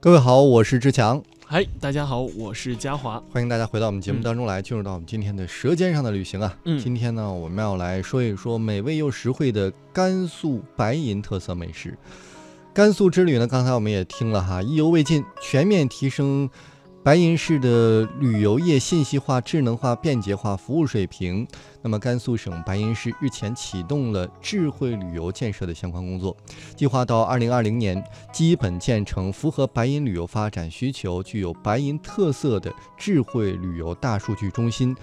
各位好，我是志强。嗨，大家好，我是嘉华。欢迎大家回到我们节目当中来，进入到我们今天的《舌尖上的旅行》啊。嗯今天呢，我们要来说一说美味又实惠的甘肃白银特色美食。甘肃之旅呢，刚才我们也听了哈，意犹未尽，全面提升白银市的旅游业信息化、智能化、便捷化服务水平。那么，甘肃省白银市日前启动了智慧旅游建设的相关工作，计划到二零二零年基本建成符合白银旅游发展需求、具有白银特色的智慧旅游大数据中心。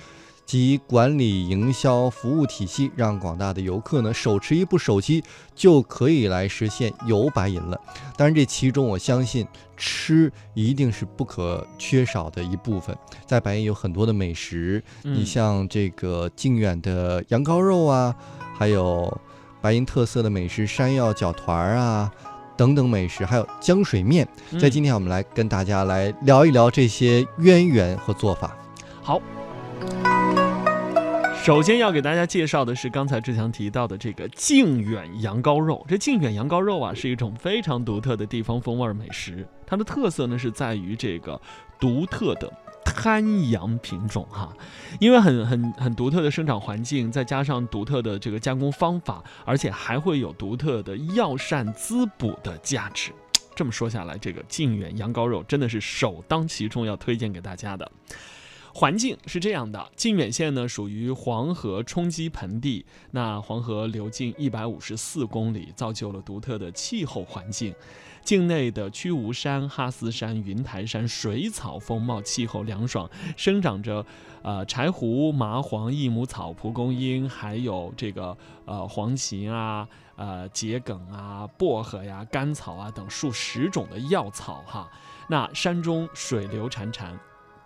及管理营销服务体系，让广大的游客呢手持一部手机就可以来实现游白银了。当然，这其中我相信吃一定是不可缺少的一部分。在白银有很多的美食，你嗯像这个靖远的羊羔肉啊，还有白银特色的美食山药饺团儿啊。等等美食，还有浆水面，在嗯今天我们来跟大家来聊一聊这些渊源和做法。好。首先要给大家介绍的是刚才志强提到的这个靖远羊羔肉。这靖远羊羔肉啊，是一种非常独特的地方风味美食。它的特色呢是在于这个独特的滩羊品种哈，因为很很很独特的生长环境，再加上独特的这个加工方法，而且还会有独特的药膳滋补的价值。这么说下来，这个靖远羊羔肉真的是首当其冲要推荐给大家的。环境是这样的，靖远县呢属于黄河冲积盆地，那黄河流经一百五十四公里，造就了独特的气候环境。境内的曲吴山、哈斯山、云台山水草丰茂，气候凉爽，生长着呃柴胡、麻黄、益母草、蒲公英，还有这个呃黄芩啊、呃桔梗啊、薄荷呀、甘草啊等数十种的药草哈。那山中水流潺潺。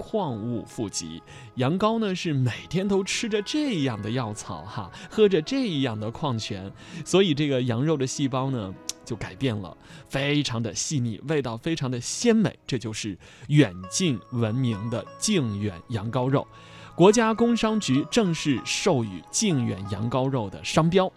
矿物富集，羊羔呢是每天都吃着这样的药草哈，喝着这样的矿泉，所以这个羊肉的细胞呢就改变了，非常的细腻，味道非常的鲜美，这就是远近闻名的靖远羊羔肉。国家工商局正式授予靖远羊羔肉的商标。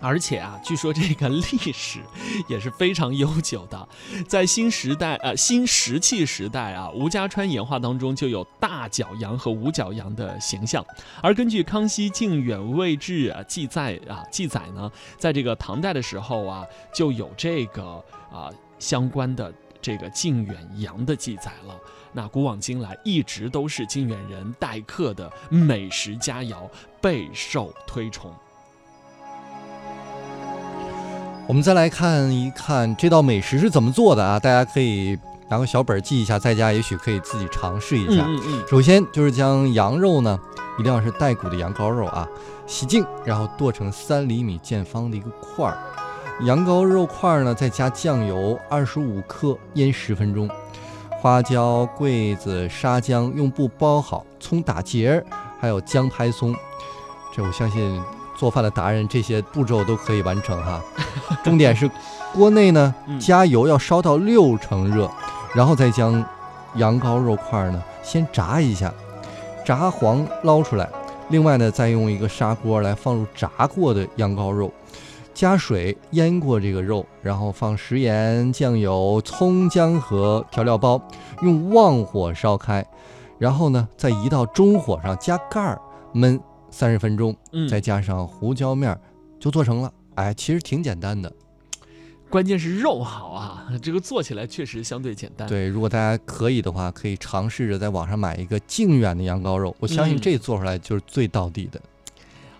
而且啊，据说这个历史也是非常悠久的，在新时代呃新石器时代啊，吴家川演化当中就有大角羊和五角羊的形象。而根据康熙靖远位志啊记载啊记载呢，在这个唐代的时候啊，就有这个啊相关的这个靖远羊的记载了。那古往今来一直都是靖远人待客的美食佳肴，备受推崇。我们再来看一看这道美食是怎么做的啊？大家可以拿个小本儿记一下，在家也许可以自己尝试一下。嗯嗯首先就是将羊肉呢，一定要是带骨的羊羔肉啊，洗净，然后剁成三厘米见方的一个块儿。羊羔肉块儿呢，再加酱油二十五克，腌十分钟。花椒、桂子、沙姜用布包好，葱打结儿，还有姜拍松。这我相信做饭的达人这些步骤都可以完成哈。重点是锅内呢嗯加油要烧到六成热，然后再将羊羔肉块儿呢先炸一下，炸黄捞出来。另外呢，再用一个砂锅来放入炸过的羊羔肉，加水腌过这个肉，然后放食盐、酱油、葱姜和调料包，用旺火烧开，然后呢再移到中火上加盖儿焖三十分钟，嗯，再加上胡椒面儿，就做成了。哎，其实挺简单的。关键是肉好啊，这个做起来确实相对简单。，对，如果大家可以的话，可以尝试着在网上买一个靖远的羊羔肉，我相信嗯这做出来就是最到地的。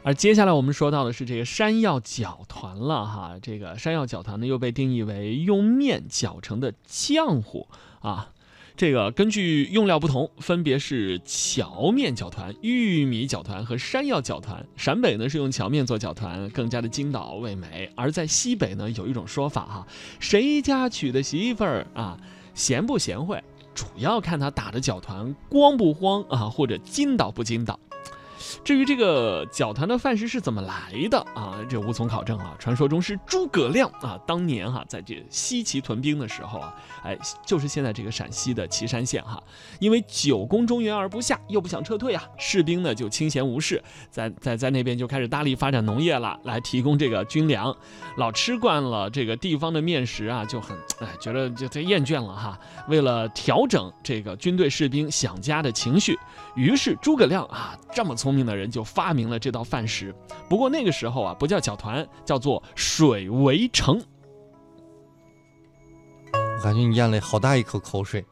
而接下来我们说到的是这个山药饺团了哈，这个山药饺团呢又被定义为用面搅成的浆糊啊。这个根据用料不同，分别是荞面搅团、玉米搅团和山药搅团。陕北呢是用荞面做搅团，更加的筋道味美；而在西北呢有一种说法哈，谁家娶的媳妇儿啊，贤不贤惠，主要看他打的搅团光不光啊，或者筋道不筋道。至于这个搅团的饭食是怎么来的啊，这无从考证啊。传说中是诸葛亮啊，当年哈在这西岐屯兵的时候啊，哎，就是现在这个陕西的岐山县哈，因为久攻中原而不下，又不想撤退啊，士兵呢就清闲无事，在在在那边就开始大力发展农业了，来提供这个军粮。老吃惯了这个地方的面食啊，就很哎觉得就太厌倦了哈。为了调整这个军队士兵想家的情绪，于是诸葛亮啊这么聪明的人就发明了这道饭食。不过那个时候啊不叫搅团，叫做水围城。我感觉你咽了好大一口口水。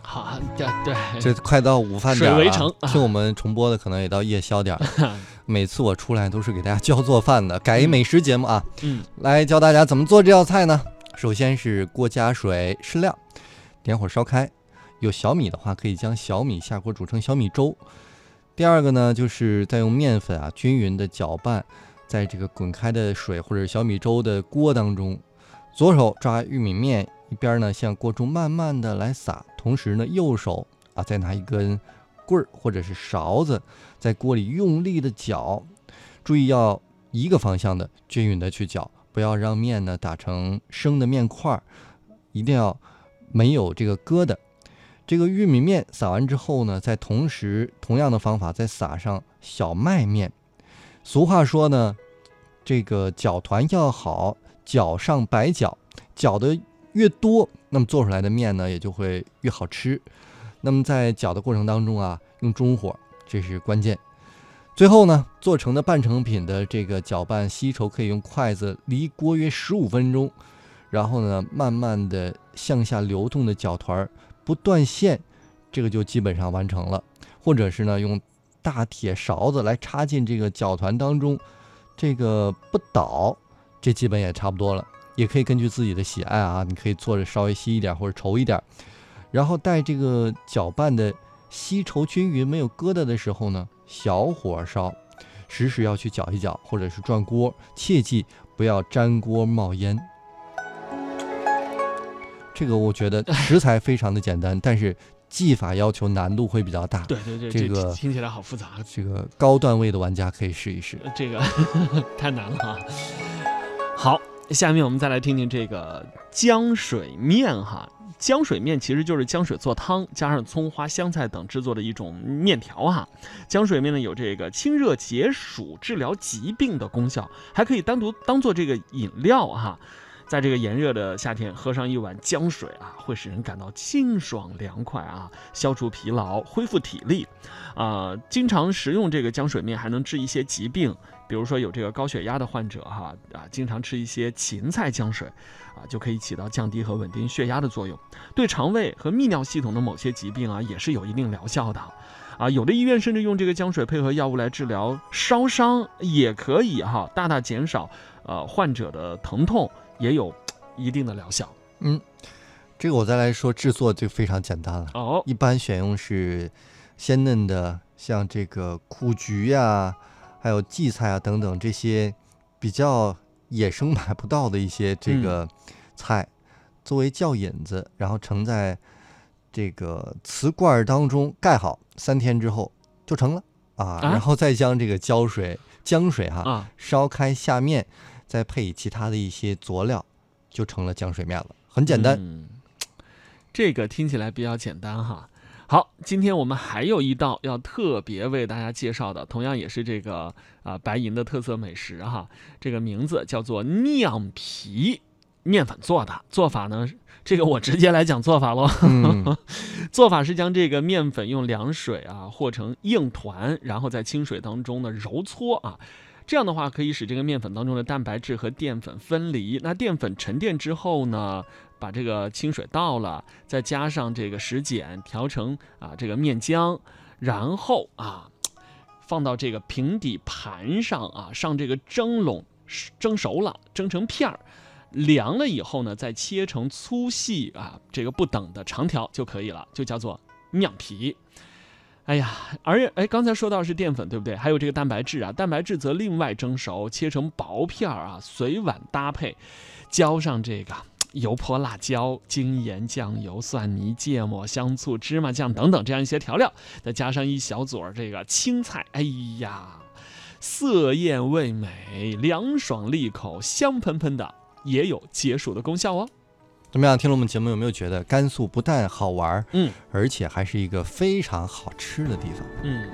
好，对对，这快到午饭点了，水围城 听我们重播的可能也到夜宵点了。每次我出来都是给大家教做饭的，改一美食节目啊。嗯，来教大家怎么做这道菜呢？首先是锅加水适量，点火烧开。有小米的话，可以将小米下锅煮成小米粥。第二个呢，就是再用面粉啊均匀的搅拌，在这个滚开的水或者小米粥的锅当中，左手抓玉米面，一边呢向锅中慢慢的来撒，同时呢右手啊再拿一根棍儿或者是勺子，在锅里用力的搅，注意要一个方向的均匀的去搅，不要让面呢打成生的面块儿，一定要没有这个疙瘩。这个玉米面撒完之后呢，再同时同样的方法再撒上小麦面。俗话说呢，这个搅团要好，搅上白搅，搅的越多，那么做出来的面呢也就会越好吃。那么在搅的过程当中啊，用中火，这是关键。最后呢，做成的半成品的这个搅拌稀稠，可以用筷子离锅约十五分钟，然后呢，慢慢的向下流动的搅团儿。不断线，这个就基本上完成了。或者是呢，用大铁勺子来插进这个搅团当中，这个不倒，这基本也差不多了。也可以根据自己的喜爱啊，你可以做的稍微稀一点或者稠一点。然后待这个搅拌的稀稠均匀、没有疙瘩的时候呢，小火烧，时时要去搅一搅，或者是转锅，切记不要粘锅冒烟。这个我觉得食材非常的简单，但是技法要求难度会比较大。对对对，这个听起来好复杂。这个高段位的玩家可以试一试。这个太难了啊。好，下面我们再来听听这个浆水面哈。浆水面其实就是浆水做汤，加上葱花、香菜等制作的一种面条哈。浆水面呢有这个清热解暑、治疗疾病的功效，还可以单独当做这个饮料哈。在这个炎热的夏天，喝上一碗姜水啊，会使人感到清爽凉快啊，消除疲劳，恢复体力。啊，经常食用这个姜水面还能治一些疾病，比如说有这个高血压的患者哈啊，经常吃一些芹菜姜水啊，就可以起到降低和稳定血压的作用。对肠胃和泌尿系统的某些疾病啊，也是有一定疗效的。啊，有的医院甚至用这个姜水配合药物来治疗烧伤，也可以哈，大大减少呃患者的疼痛。也有一定的疗效。嗯，这个我再来说制作就非常简单了。哦，一般选用是鲜嫩的，像这个苦菊呀，还有荠菜啊等等这些比较野生买不到的一些这个菜，作为窖引子，然后盛在这个瓷罐当中盖好，三天之后就成了啊。然后再将这个胶水浆水哈烧开下面。再配以其他的一些佐料，就成了浆水面了，很简单。嗯，这个听起来比较简单哈。好，今天我们还有一道要特别为大家介绍的，同样也是这个啊白银的特色美食哈。这个名字叫做酿皮面粉做的，做法呢，这个我直接来讲做法喽。做法是将这个面粉用凉水啊和成硬团，然后在清水当中呢揉搓啊。这样的话可以使这个面粉当中的蛋白质和淀粉分离。那淀粉沉淀之后呢，把这个清水倒了，再加上这个石碱调成啊这个面浆，然后啊放到这个平底盘上啊上这个蒸笼，蒸熟了蒸成片儿，凉了以后呢再切成粗细啊这个不等的长条就可以了，就叫做酿皮。哎呀，而哎，刚才说到是淀粉，对不对？还有这个蛋白质啊，蛋白质则另外蒸熟，切成薄片儿啊，随碗搭配，浇上这个油泼辣椒、精盐、酱油、蒜泥、芥末、香醋、芝麻酱等等这样一些调料，再加上一小撮儿这个青菜，哎呀，色艳味美，凉爽利口，香喷喷的，也有解暑的功效哦。怎么样？听了我们节目有没有觉得甘肃不但好玩，嗯而且还是一个非常好吃的地方？嗯。